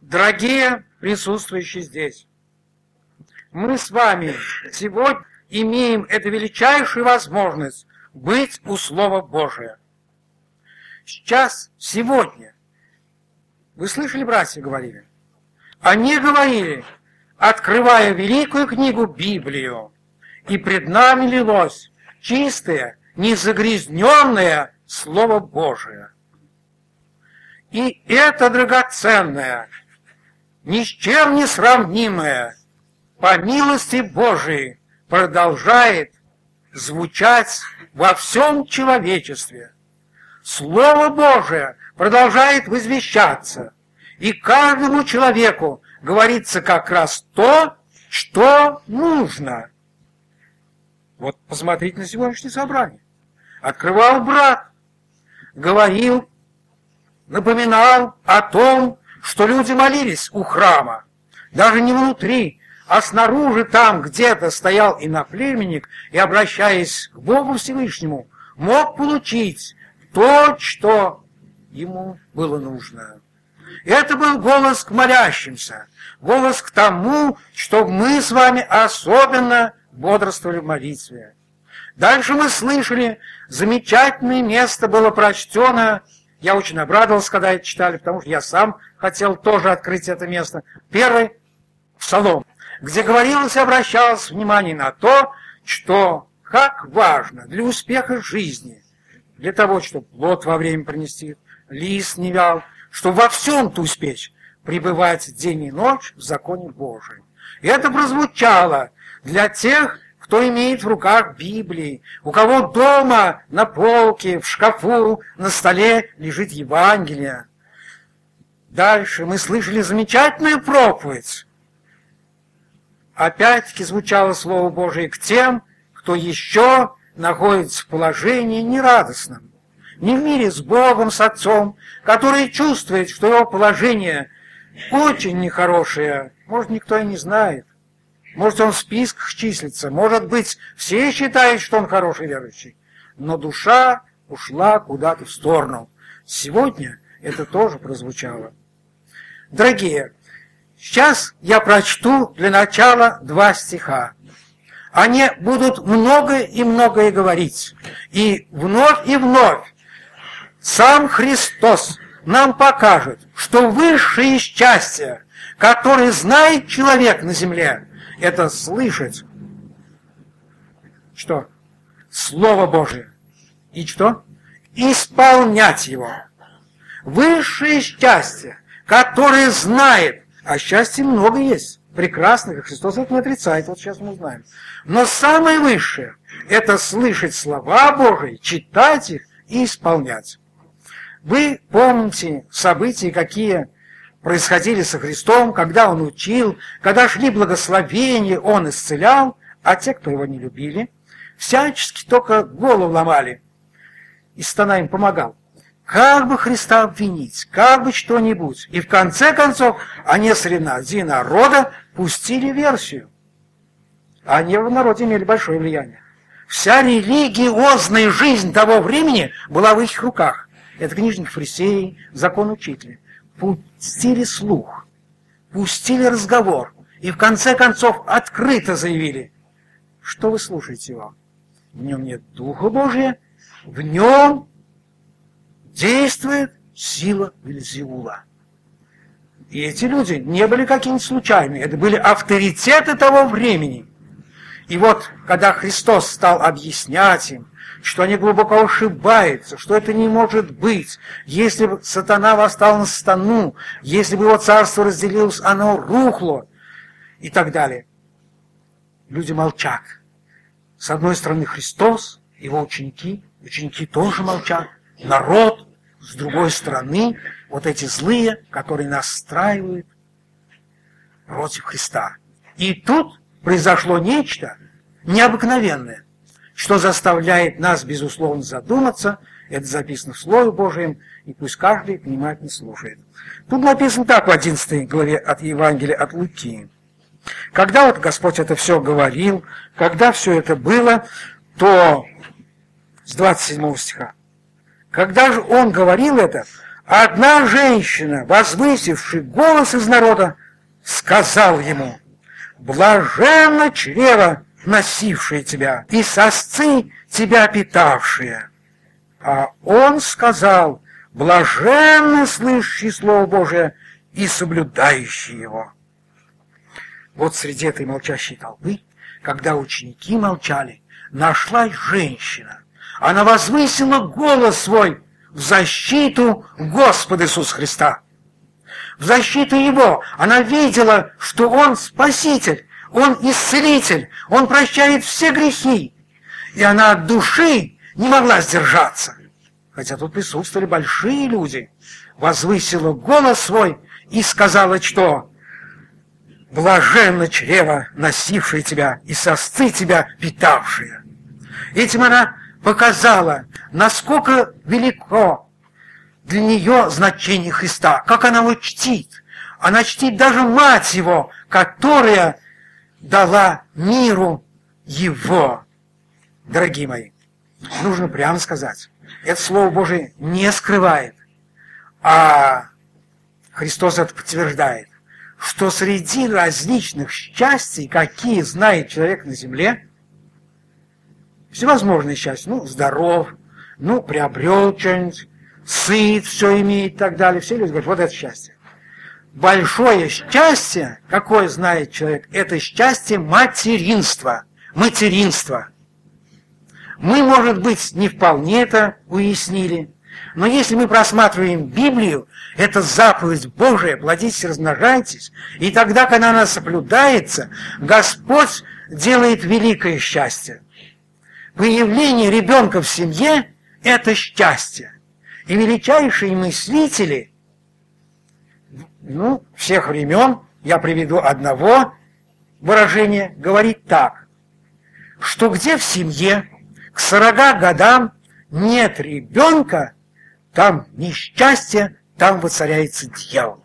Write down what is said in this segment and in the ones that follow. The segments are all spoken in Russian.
Дорогие присутствующие здесь, мы с вами сегодня имеем эту величайшую возможность быть у Слова Божия. Сейчас, сегодня, вы слышали, братья говорили? Они говорили, открывая великую книгу Библию, и пред нами лилось чистое, незагрязненное Слово Божие. И это драгоценное, ни с чем не сравнимое, по милости Божией, продолжает звучать во всем человечестве. Слово Божие продолжает возвещаться, и каждому человеку говорится как раз то, что нужно. Вот посмотрите на сегодняшнее собрание. Открывал брат, говорил, напоминал о том, что люди молились у храма, даже не внутри, а снаружи там где-то стоял иноплеменник и, обращаясь к Богу Всевышнему, мог получить то, что ему было нужно. Это был голос к молящимся, голос к тому, чтобы мы с вами особенно бодрствовали в молитве. Дальше мы слышали, замечательное место было прочтено, я очень обрадовался, когда это читали, потому что я сам хотел тоже открыть это место. Первый псалом, где говорилось и обращалось внимание на то, что как важно для успеха жизни, для того, чтобы плод во время принести, лист не вял, чтобы во всем-то успеть пребывать день и ночь в законе Божьем. И это прозвучало для тех, кто имеет в руках Библии, у кого дома на полке, в шкафу, на столе лежит Евангелие. Дальше мы слышали замечательную проповедь. Опять-таки звучало Слово Божие к тем, кто еще находится в положении нерадостном. Не в мире с Богом, с Отцом, который чувствует, что его положение очень нехорошее, может, никто и не знает. Может, он в списках числится, может быть, все считают, что он хороший верующий. Но душа ушла куда-то в сторону. Сегодня это тоже прозвучало. Дорогие, сейчас я прочту для начала два стиха. Они будут многое и многое говорить. И вновь и вновь сам Христос нам покажет, что высшее счастье, которое знает человек на земле, это слышать, что? Слово Божие. И что? Исполнять его. Высшее счастье, которое знает, а счастья много есть, прекрасных, и Христос это не отрицает, вот сейчас мы узнаем. Но самое высшее – это слышать слова Божии, читать их и исполнять. Вы помните события, какие происходили со Христом, когда Он учил, когда шли благословения, Он исцелял, а те, кто Его не любили, всячески только голову ломали, и стана им помогал. Как бы Христа обвинить, как бы что-нибудь. И в конце концов они среди народа пустили версию. Они в народе имели большое влияние. Вся религиозная жизнь того времени была в их руках. Это книжник фарисеи, закон учителя пустили слух, пустили разговор и в конце концов открыто заявили, что вы слушаете его. В нем нет Духа Божия, в нем действует сила Вильзиула. И эти люди не были какими-то случайными, это были авторитеты того времени. И вот, когда Христос стал объяснять им, что они глубоко ошибаются, что это не может быть. Если бы сатана восстал на стану, если бы его царство разделилось, оно рухло и так далее. Люди молчат. С одной стороны Христос, его ученики, ученики тоже молчат, народ, с другой стороны вот эти злые, которые настраивают против Христа. И тут произошло нечто необыкновенное что заставляет нас, безусловно, задуматься, это записано в Слове Божьем, и пусть каждый внимательно слушает. Тут написано так в 11 главе от Евангелия от Луки. Когда вот Господь это все говорил, когда все это было, то с 27 стиха. Когда же Он говорил это, Одна женщина, возвысивший голос из народа, сказал ему, «Блаженно чрево, носившее тебя, и сосцы тебя питавшие». А он сказал, «Блаженны слышащие Слово Божие и соблюдающие его». Вот среди этой молчащей толпы, когда ученики молчали, нашлась женщина. Она возвысила голос свой в защиту Господа Иисуса Христа. В защиту Его она видела, что Он Спаситель, Он Исцелитель, Он прощает все грехи. И она от души не могла сдержаться. Хотя тут присутствовали большие люди. Возвысила голос свой и сказала, что «Блаженно чрево, носившее тебя, и сосцы тебя питавшие». Этим она показала, насколько велико для нее значение Христа, как она его чтит. Она чтит даже мать его, которая дала миру его. Дорогие мои, нужно прямо сказать, это Слово Божие не скрывает, а Христос это подтверждает, что среди различных счастий, какие знает человек на земле, всевозможные счастья, ну, здоров, ну, приобрел что-нибудь, сыт, все имеет и так далее. Все люди говорят, вот это счастье. Большое счастье, какое знает человек, это счастье материнства. Материнство. Мы, может быть, не вполне это уяснили, но если мы просматриваем Библию, это заповедь Божия, плодитесь, размножайтесь, и тогда, когда она соблюдается, Господь делает великое счастье. Появление ребенка в семье – это счастье. И величайшие мыслители, ну, всех времен, я приведу одного выражения, говорит так, что где в семье к 40 годам нет ребенка, там несчастье, там воцаряется дьявол.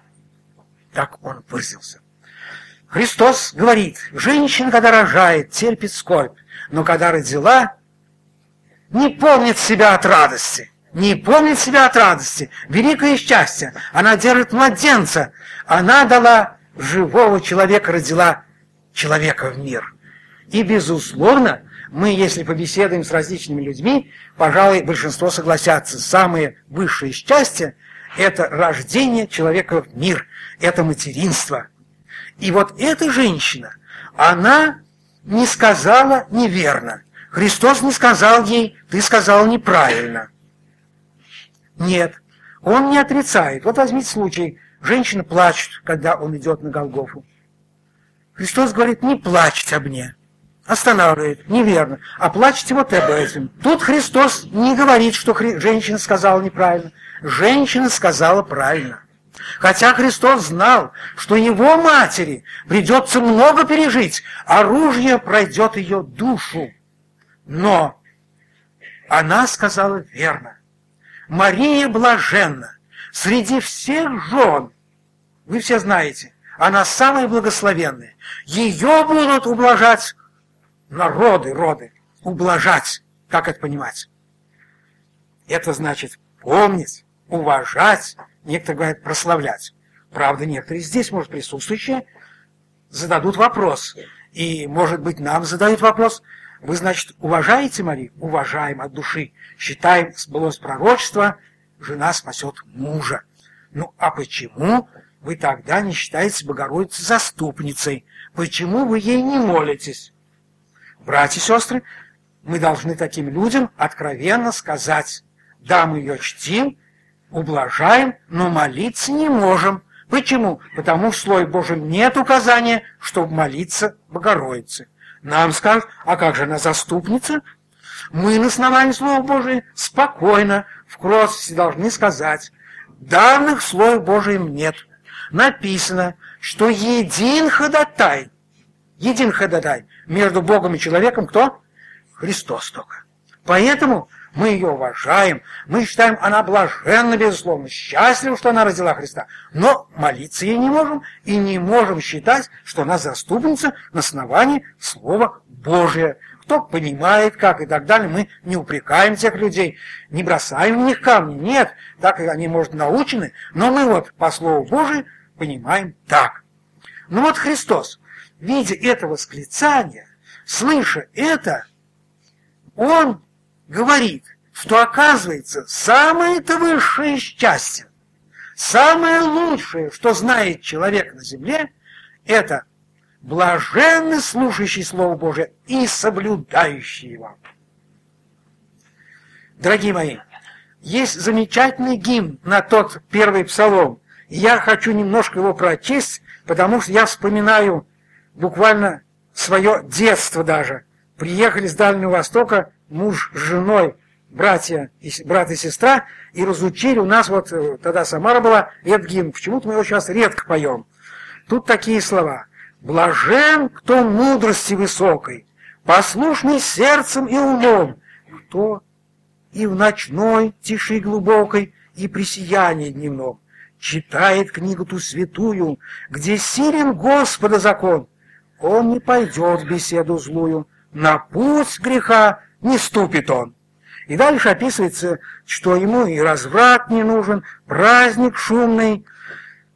Так он выразился. Христос говорит, женщина, когда рожает, терпит скорбь, но когда родила, не помнит себя от радости. Не помнит себя от радости. Великое счастье. Она держит младенца. Она дала живого человека, родила человека в мир. И, безусловно, мы, если побеседуем с различными людьми, пожалуй, большинство согласятся, самое высшее счастье – это рождение человека в мир, это материнство. И вот эта женщина, она не сказала неверно. Христос не сказал ей, ты сказал неправильно. Нет, он не отрицает. Вот возьмите случай, женщина плачет, когда он идет на Голгофу. Христос говорит, не плачьте об мне. Останавливает, неверно. А плачьте вот об этом. Тут Христос не говорит, что хри... женщина сказала неправильно. Женщина сказала правильно. Хотя Христос знал, что его матери придется много пережить, оружие пройдет ее душу. Но она сказала верно. Мария блаженна среди всех жен. Вы все знаете, она самая благословенная. Ее будут ублажать народы, роды. Ублажать. Как это понимать? Это значит помнить, уважать, некоторые говорят прославлять. Правда, некоторые здесь, может, присутствующие, зададут вопрос. И, может быть, нам задают вопрос – вы, значит, уважаете Марию? Уважаем от души. Считаем, сбылось пророчество, жена спасет мужа. Ну, а почему вы тогда не считаете Богородицу заступницей? Почему вы ей не молитесь? Братья и сестры, мы должны таким людям откровенно сказать, да, мы ее чтим, ублажаем, но молиться не можем. Почему? Потому в Слове Божьем нет указания, чтобы молиться Богородице. Нам скажут, а как же она заступница? Мы на основании Слова Божия спокойно, в кротости должны сказать, данных Слова Божием нет. Написано, что един ходатай, един ходатай между Богом и человеком кто? Христос только. Поэтому мы ее уважаем, мы считаем, она блаженна, безусловно, счастлива, что она родила Христа, но молиться ей не можем и не можем считать, что она заступница на основании Слова Божия. кто понимает, как и так далее. Мы не упрекаем тех людей, не бросаем в них камни. Нет, так и они, может, научены, но мы вот по Слову Божию понимаем так. Ну вот Христос, видя это восклицание, слыша это, Он говорит, что оказывается самое-то высшее счастье, самое лучшее, что знает человек на земле, это блаженны слушающий Слово Божие и соблюдающий его. Дорогие мои, есть замечательный гимн на тот первый псалом. я хочу немножко его прочесть, потому что я вспоминаю буквально свое детство даже. Приехали с Дальнего Востока муж с женой, братья, брат и сестра, и разучили у нас, вот э, тогда Самара была, этот гимн. Почему-то мы его сейчас редко поем. Тут такие слова. Блажен, кто мудрости высокой, послушный сердцем и умом, кто и в ночной тиши глубокой, и при сиянии дневном читает книгу ту святую, где силен Господа закон. Он не пойдет в беседу злую, на путь греха не ступит он. И дальше описывается, что ему и разврат не нужен, праздник шумный,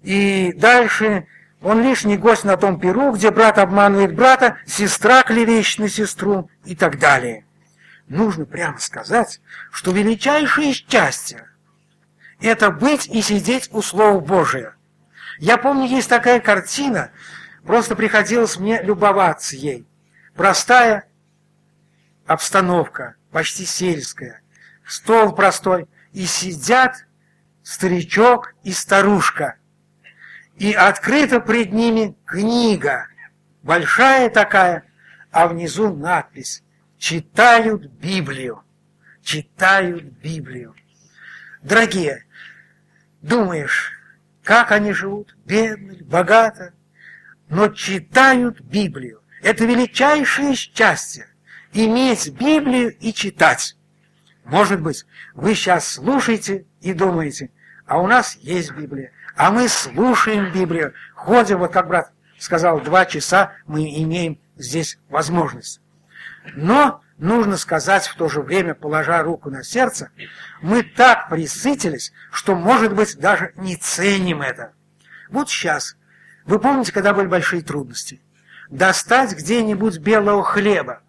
и дальше он лишний гость на том перу, где брат обманывает брата, сестра клевещет на сестру и так далее. Нужно прямо сказать, что величайшее счастье – это быть и сидеть у Слова Божия. Я помню, есть такая картина, просто приходилось мне любоваться ей. Простая обстановка, почти сельская, стол простой, и сидят старичок и старушка – и открыта пред ними книга, большая такая, а внизу надпись «Читают Библию». Читают Библию. Дорогие, думаешь, как они живут? Бедно, богато, но читают Библию. Это величайшее счастье – иметь Библию и читать. Может быть, вы сейчас слушаете и думаете, а у нас есть Библия. А мы слушаем Библию, ходим, вот как брат сказал, два часа мы имеем здесь возможность. Но нужно сказать в то же время, положа руку на сердце, мы так присытились, что, может быть, даже не ценим это. Вот сейчас, вы помните, когда были большие трудности? Достать где-нибудь белого хлеба.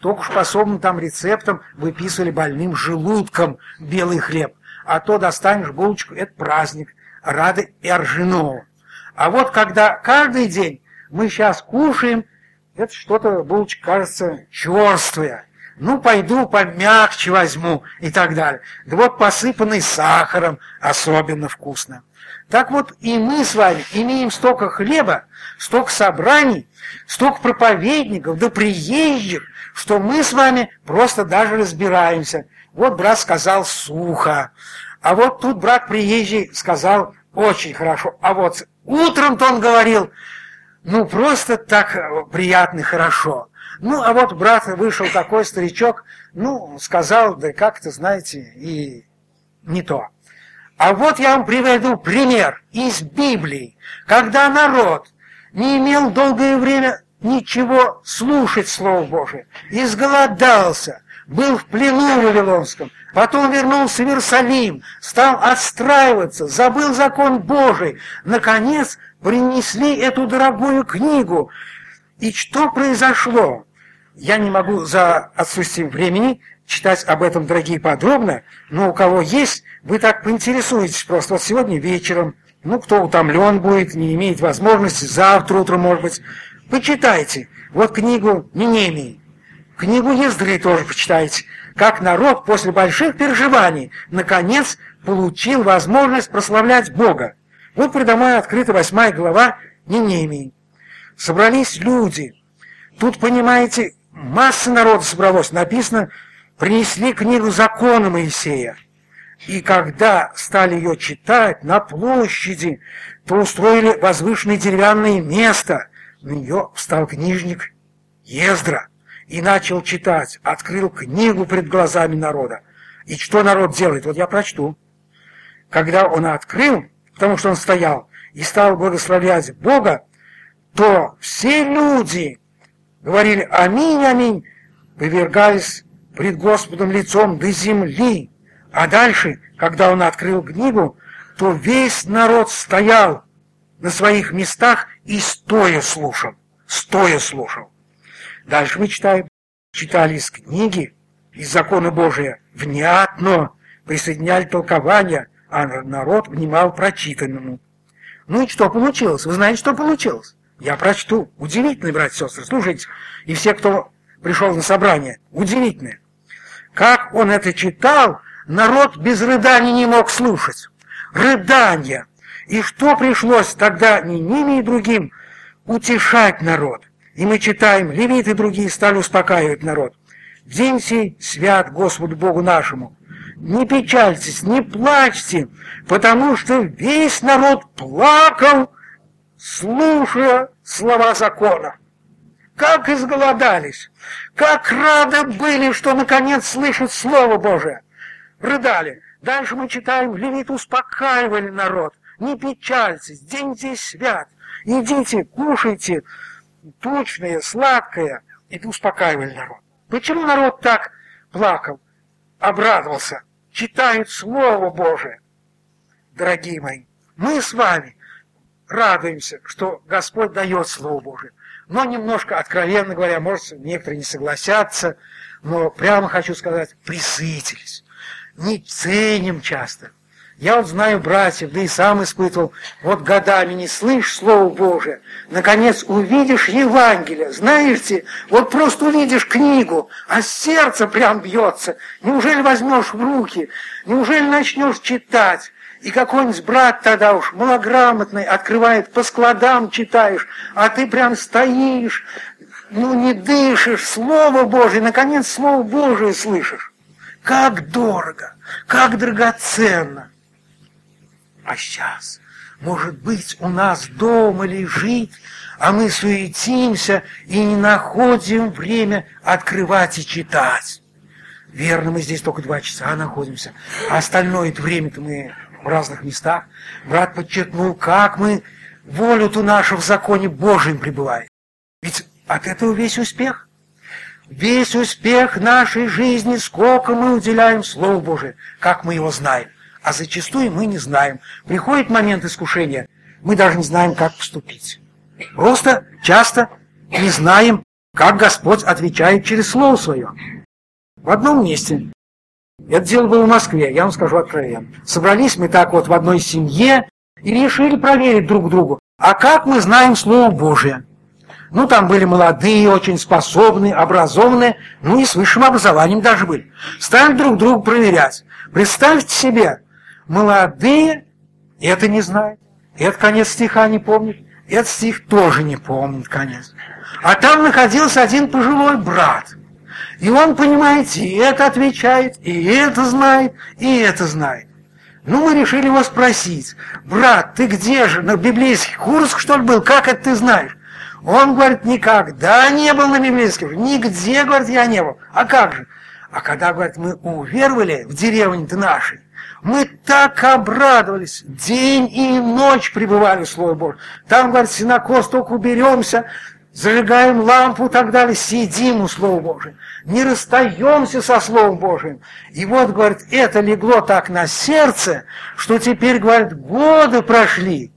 Только уж по особым там рецептам выписывали больным желудком белый хлеб. А то достанешь булочку, это праздник. Рады и Оржинову. А вот когда каждый день мы сейчас кушаем, это что-то, булочка, кажется, черствое. Ну, пойду помягче возьму и так далее. Да вот посыпанный сахаром особенно вкусно. Так вот и мы с вами имеем столько хлеба, столько собраний, столько проповедников, да приезжих, что мы с вами просто даже разбираемся. Вот брат сказал сухо, а вот тут брат приезжий сказал очень хорошо. А вот утром-то он говорил, ну, просто так э, приятно хорошо. Ну, а вот брат вышел такой старичок, ну, сказал, да как-то, знаете, и не то. А вот я вам приведу пример из Библии, когда народ не имел долгое время ничего слушать Слово Божие, изголодался, был в плену Вавилонском, Потом вернулся в Иерусалим, стал отстраиваться, забыл закон Божий. Наконец принесли эту дорогую книгу. И что произошло? Я не могу за отсутствием времени читать об этом, дорогие, подробно, но у кого есть, вы так поинтересуетесь просто. Вот сегодня вечером, ну, кто утомлен будет, не имеет возможности, завтра утром, может быть, почитайте. Вот книгу Нинемии, книгу Ездры тоже почитайте как народ после больших переживаний наконец получил возможность прославлять Бога. Вот предо мной открыта восьмая глава Нинемии. Собрались люди. Тут, понимаете, масса народа собралось. Написано, принесли книгу закона Моисея. И когда стали ее читать на площади, то устроили возвышенное деревянное место. На нее встал книжник Ездра и начал читать, открыл книгу пред глазами народа. И что народ делает? Вот я прочту. Когда он открыл, потому что он стоял, и стал благословлять Бога, то все люди говорили «Аминь, аминь», повергаясь пред Господом лицом до земли. А дальше, когда он открыл книгу, то весь народ стоял на своих местах и стоя слушал, стоя слушал. Дальше мы читаем, читали из книги, из закона Божия, внятно присоединяли толкования, а народ внимал прочитанному. Ну и что получилось? Вы знаете, что получилось? Я прочту. Удивительно, братья и сестры, слушайте. И все, кто пришел на собрание, удивительно. Как он это читал, народ без рыданий не мог слушать. Рыдания. И что пришлось тогда ни ними, ни другим утешать народ. И мы читаем, левиты и другие стали успокаивать народ. День сей свят Господу Богу нашему. Не печальтесь, не плачьте, потому что весь народ плакал, слушая слова закона. Как изголодались, как рады были, что наконец слышат Слово Божие. Рыдали. Дальше мы читаем, левиты успокаивали народ. Не печальтесь, день здесь свят. Идите, кушайте тучное, сладкое. И успокаивали народ. Почему народ так плакал, обрадовался? Читают Слово Божие. Дорогие мои, мы с вами радуемся, что Господь дает Слово Божие. Но немножко, откровенно говоря, может, некоторые не согласятся, но прямо хочу сказать, присытились. Не ценим часто. Я вот знаю братьев, да и сам испытывал, вот годами не слышишь Слово Божие, наконец увидишь Евангелие, знаете, вот просто увидишь книгу, а сердце прям бьется. Неужели возьмешь в руки, неужели начнешь читать? И какой-нибудь брат тогда уж малограмотный открывает, по складам читаешь, а ты прям стоишь, ну не дышишь, Слово Божие, наконец Слово Божие слышишь. Как дорого, как драгоценно. А сейчас, может быть, у нас дома лежит, а мы суетимся и не находим время открывать и читать. Верно, мы здесь только два часа находимся, а остальное это время-то мы в разных местах. Брат подчеркнул, как мы волю-то нашу в законе Божьем пребываем. Ведь от этого весь успех. Весь успех нашей жизни, сколько мы уделяем Слову Божию, как мы его знаем а зачастую мы не знаем. Приходит момент искушения, мы даже не знаем, как поступить. Просто часто не знаем, как Господь отвечает через Слово Свое. В одном месте, это дело было в Москве, я вам скажу откровенно, собрались мы так вот в одной семье и решили проверить друг другу, а как мы знаем Слово Божие. Ну, там были молодые, очень способные, образованные, ну и с высшим образованием даже были. Стали друг друга проверять. Представьте себе, Молодые это не знают. Этот конец стиха не помнит. Этот стих тоже не помнит конец. А там находился один пожилой брат. И он, понимаете, и это отвечает, и это знает, и это знает. Ну, мы решили его спросить. Брат, ты где же? На библейских курсах, что ли, был? Как это ты знаешь? Он говорит, никогда не был на библейских. Нигде, говорит, я не был. А как же? А когда, говорит, мы уверовали в деревне-то нашей, мы так обрадовались, день и ночь пребывали в Слове Божьем. Там, говорит, синокос только уберемся, зажигаем лампу и так далее, сидим у Слова Божьего, не расстаемся со Словом Божьим. И вот, говорит, это легло так на сердце, что теперь, говорит, годы прошли,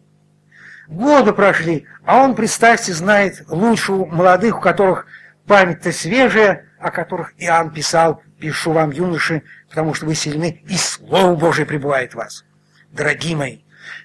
годы прошли, а он, представьте, знает лучше у молодых, у которых память-то свежая, о которых Иоанн писал, пишу вам, юноши, потому что вы сильны, и Слово Божие пребывает в вас. Дорогие мои,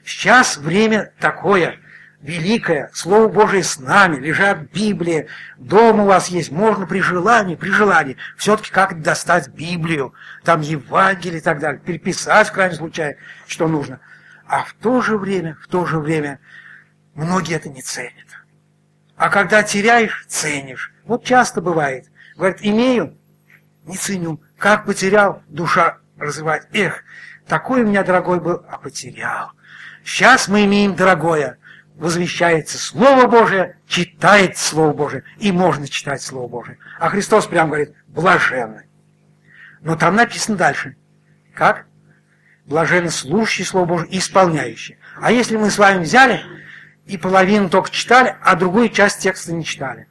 сейчас время такое, великое, Слово Божие с нами, лежат Библия, дома у вас есть, можно при желании, при желании, все-таки как достать Библию, там Евангелие и так далее, переписать в крайнем случае, что нужно. А в то же время, в то же время, многие это не ценят. А когда теряешь, ценишь. Вот часто бывает. Говорит, имею, не ценю. Как потерял, душа развивает. Эх, такой у меня дорогой был, а потерял. Сейчас мы имеем дорогое. Возвещается Слово Божие, читает Слово Божие, и можно читать Слово Божие. А Христос прям говорит, блаженны. Но там написано дальше. Как? Блаженны слушающие Слово Божие и исполняющие. А если мы с вами взяли и половину только читали, а другую часть текста не читали?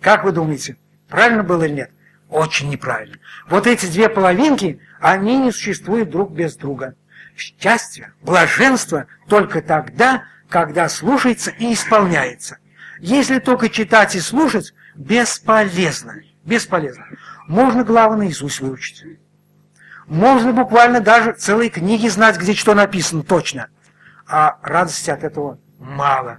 Как вы думаете, правильно было или нет? Очень неправильно. Вот эти две половинки, они не существуют друг без друга. Счастье, блаженство только тогда, когда слушается и исполняется. Если только читать и слушать, бесполезно. Бесполезно. Можно, главное, Иисус выучить. Можно буквально даже целые книги знать, где что написано точно. А радости от этого мало.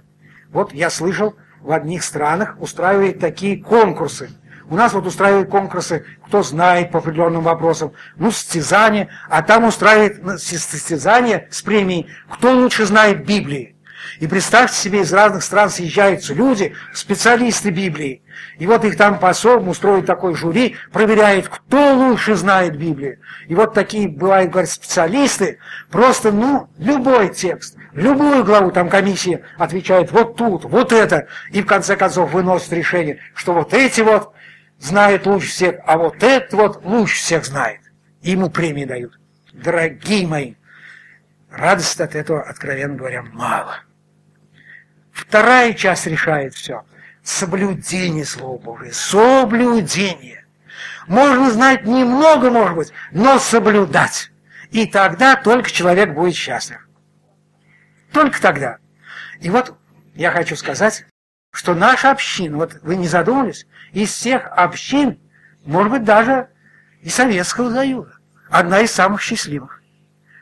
Вот я слышал, в одних странах устраивают такие конкурсы. У нас вот устраивают конкурсы, кто знает по определенным вопросам, ну, состязания, а там устраивают ну, состязания с премией, кто лучше знает Библии. И представьте себе, из разных стран съезжаются люди, специалисты Библии. И вот их там посол устроит такой жюри, проверяет, кто лучше знает Библию. И вот такие бывают, говорят, специалисты, просто, ну, любой текст, любую главу, там комиссия отвечает вот тут, вот это, и в конце концов выносит решение, что вот эти вот знают лучше всех, а вот этот вот лучше всех знает. Ему премии дают. Дорогие мои, радости от этого, откровенно говоря, мало. Вторая часть решает все. Соблюдение Слова Божия. Соблюдение. Можно знать немного, может быть, но соблюдать. И тогда только человек будет счастлив. Только тогда. И вот я хочу сказать, что наша община, вот вы не задумались, из всех общин, может быть, даже и Советского Союза, одна из самых счастливых.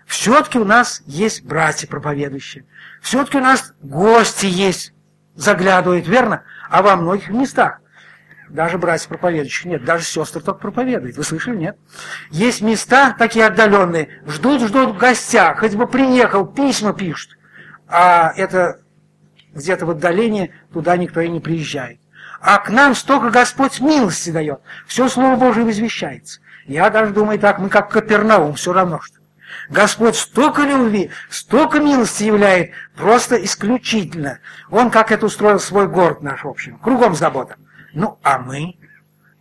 Все-таки у нас есть братья проповедующие, все-таки у нас гости есть, заглядывают, верно? А во многих местах даже братья проповедующих нет, даже сестры только проповедуют. Вы слышали, нет? Есть места такие отдаленные, ждут-ждут в хоть бы приехал, письма пишут. А это где-то в отдалении, туда никто и не приезжает. А к нам столько Господь милости дает. Все Слово Божие возвещается. Я даже думаю так, мы как Капернаум, все равно что. Господь столько любви, столько милости являет, просто исключительно. Он как это устроил свой город наш, в общем, кругом забота. Ну, а мы?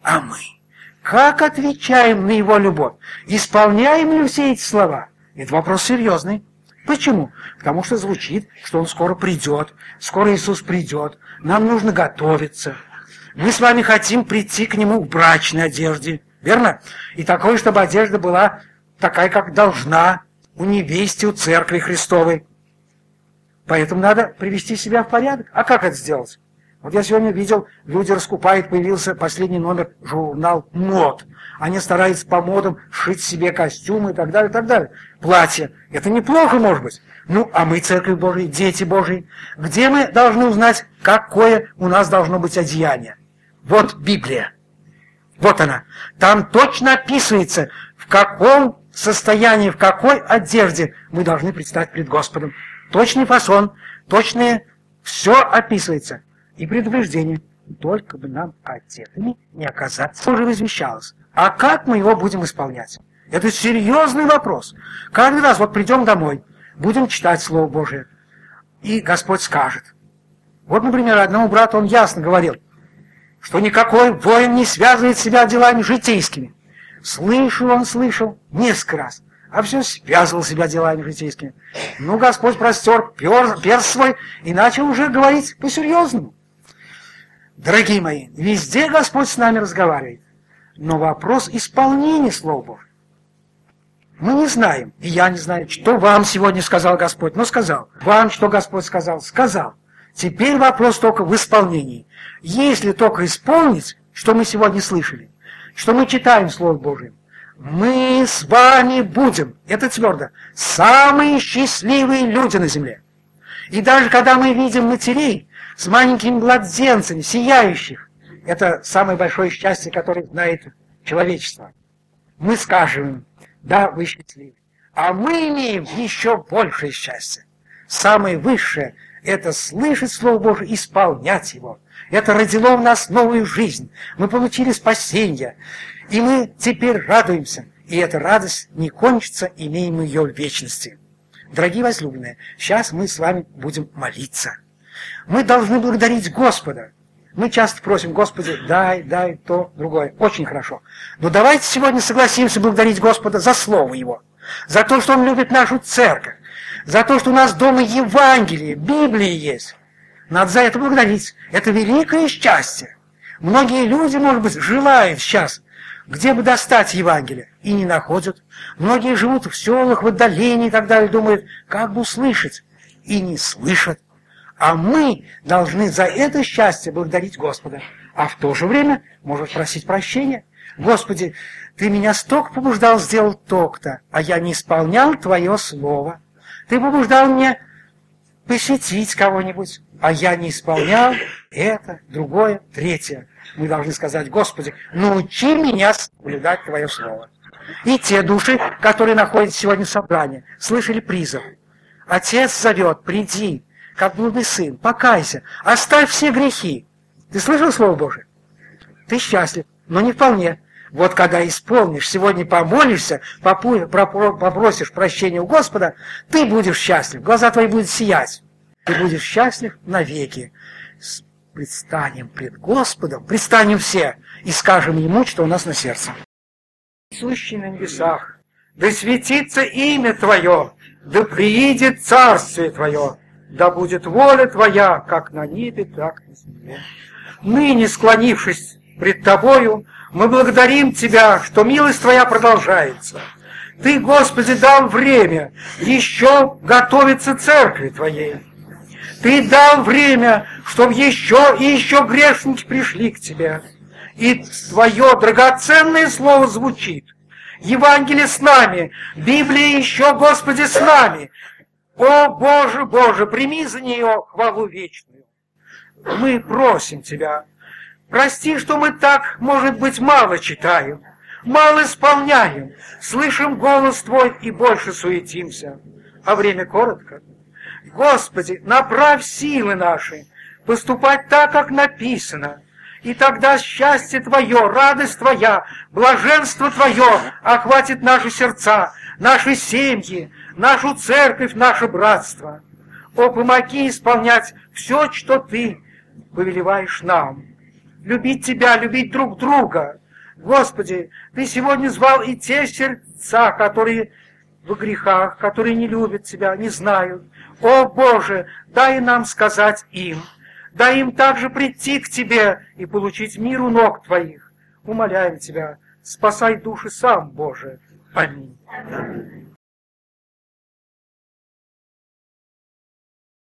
А мы? Как отвечаем на его любовь? Исполняем ли все эти слова? Это вопрос серьезный. Почему? Потому что звучит, что он скоро придет, скоро Иисус придет, нам нужно готовиться. Мы с вами хотим прийти к Нему в брачной одежде, верно? И такой, чтобы одежда была такая, как должна у невесте, у церкви Христовой. Поэтому надо привести себя в порядок. А как это сделать? Вот я сегодня видел, люди раскупают, появился последний номер журнал «Мод». Они стараются по модам шить себе костюмы и так далее, и так далее. Платья. Это неплохо, может быть. Ну, а мы, Церковь Божия, дети Божьи, где мы должны узнать, какое у нас должно быть одеяние? Вот Библия. Вот она. Там точно описывается, в каком состоянии, в какой одежде мы должны предстать пред Господом. Точный фасон, точное, все описывается. И предупреждение. Только бы нам одетыми не оказаться. Уже возвещалось. А как мы его будем исполнять? Это серьезный вопрос. Каждый раз вот придем домой, будем читать Слово Божие, и Господь скажет. Вот, например, одному брату он ясно говорил, что никакой воин не связывает себя делами житейскими. Слышал он, слышал несколько раз, а все связывал себя делами житейскими. Ну, Господь простер пер, перс свой и начал уже говорить по-серьезному. Дорогие мои, везде Господь с нами разговаривает, но вопрос исполнения Слова Божьего. Мы не знаем, и я не знаю, что вам сегодня сказал Господь, но сказал. Вам что Господь сказал? Сказал. Теперь вопрос только в исполнении. Если только исполнить, что мы сегодня слышали, что мы читаем Слово Божие, мы с вами будем, это твердо, самые счастливые люди на земле. И даже когда мы видим матерей с маленькими младенцами, сияющих, это самое большое счастье, которое знает человечество, мы скажем, да, вы счастливы. А мы имеем еще большее счастье. Самое высшее – это слышать Слово Божие, исполнять его. Это родило в нас новую жизнь. Мы получили спасение. И мы теперь радуемся. И эта радость не кончится, имеем ее в вечности. Дорогие возлюбленные, сейчас мы с вами будем молиться. Мы должны благодарить Господа. Мы часто просим, Господи, дай, дай то, другое. Очень хорошо. Но давайте сегодня согласимся благодарить Господа за Слово Его, за то, что Он любит нашу церковь, за то, что у нас дома Евангелие, Библия есть. Надо за это благодарить. Это великое счастье. Многие люди, может быть, желают сейчас где бы достать Евангелие, и не находят. Многие живут в селах, в отдалении и так далее, думают, как бы услышать, и не слышат. А мы должны за это счастье благодарить Господа, а в то же время может просить прощения. Господи, Ты меня столько побуждал сделать то-то, а я не исполнял Твое слово. Ты побуждал меня посетить кого-нибудь, а я не исполнял это, другое, третье. Мы должны сказать, Господи, научи меня соблюдать Твое Слово. И те души, которые находятся сегодня в собрании, слышали призыв. Отец зовет, приди, как блудный сын, покайся, оставь все грехи. Ты слышал Слово Божие? Ты счастлив, но не вполне. Вот когда исполнишь, сегодня помолишься, попросишь прощения у Господа, ты будешь счастлив, глаза твои будут сиять. Ты будешь счастлив навеки. Предстанем пред Господом, предстанем все и скажем Ему, что у нас на сердце. Сущий на небесах, да светится имя Твое, да приидет Царствие Твое, да будет воля Твоя, как на небе, так и на земле. Ныне, склонившись пред Тобою, мы благодарим Тебя, что милость Твоя продолжается. Ты, Господи, дал время еще готовиться церкви Твоей. Ты дал время, чтобы еще и еще грешники пришли к Тебе. И Твое драгоценное слово звучит. Евангелие с нами, Библия еще, Господи, с нами. О, Боже, Боже, прими за нее хвалу вечную. Мы просим Тебя, прости, что мы так, может быть, мало читаем, мало исполняем, слышим голос Твой и больше суетимся, а время коротко. Господи, направь силы наши, поступать так, как написано, и тогда счастье Твое, радость Твоя, блаженство Твое охватит наши сердца, наши семьи, нашу церковь, наше братство. О, помоги исполнять все, что Ты повелеваешь нам. Любить Тебя, любить друг друга. Господи, Ты сегодня звал и те сердца, которые в грехах, которые не любят Тебя, не знают. О, Боже, дай нам сказать им, дай им также прийти к Тебе и получить мир у ног Твоих. Умоляем Тебя, спасай души сам, Боже. Аминь.